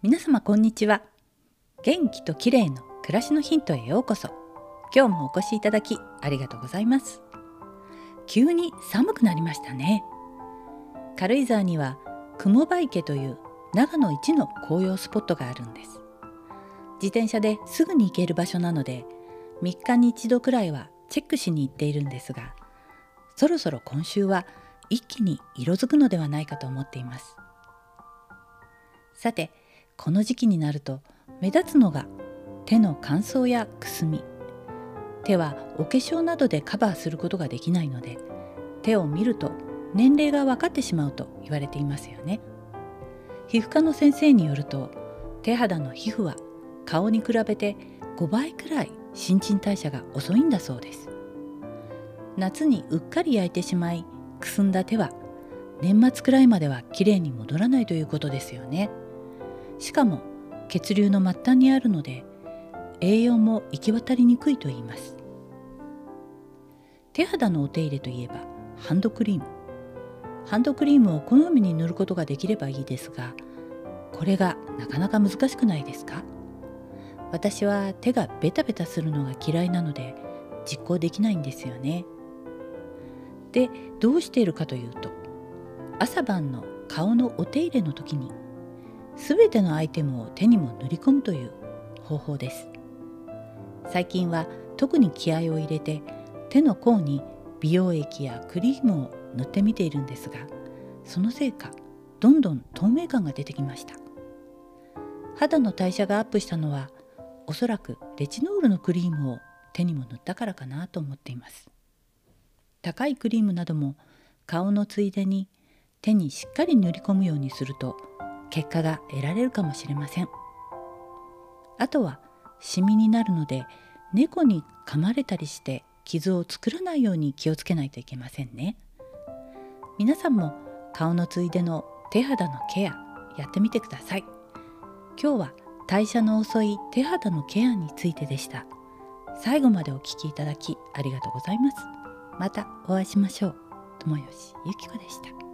皆様こんにちは。元気と綺麗の暮らしのヒントへようこそ。今日もお越しいただきありがとうございます。急に寒くなりましたね。軽井沢には雲場池という長野一の紅葉スポットがあるんです。自転車ですぐに行ける場所なので3日に1度くらいはチェックしに行っているんですがそろそろ今週は一気に色づくのではないかと思っています。さてこの時期になると目立つのが手の乾燥やくすみ。手はお化粧などでカバーすることができないので手を見ると年齢が分かってしまうと言われていますよね。皮膚科の先生によると手肌の皮膚は顔に比べて5倍くらい新陳代謝が遅いんだそうです。夏にうっかり焼いてしまいくすんだ手は年末くらいまではきれいに戻らないということですよね。しかも血流の末端にあるので栄養も行き渡りにくいと言います。手肌のお手入れといえばハンドクリーム。ハンドクリームを好みに塗ることができればいいですがこれがなかなか難しくないですか？私は手がベタベタするのが嫌いなので実行できないんですよね。でどうしているかというと朝晩の顔のお手入れの時に全てのアイテムを手にも塗り込むという方法です。最近は特に気合を入れて手の甲に美容液やクリームを塗ってみているんですがそのせいかどんどん透明感が出てきました。肌の代謝がアップしたのはおそらくレチノールのクリームを手にも塗ったからかなと思っています。高いクリームなども顔のついでに手にしっかり塗り込むようにすると結果が得られるかもしれません。あとはシミになるので猫に噛まれたりして傷を作らないように気をつけないといけませんね。皆さんも顔のついでの手肌のケアやってみてください。今日は代謝の遅い手肌のケアについてでした。最後までお聴きいただきありがとうございます。またお会いしましょう。友吉ゆき子でした。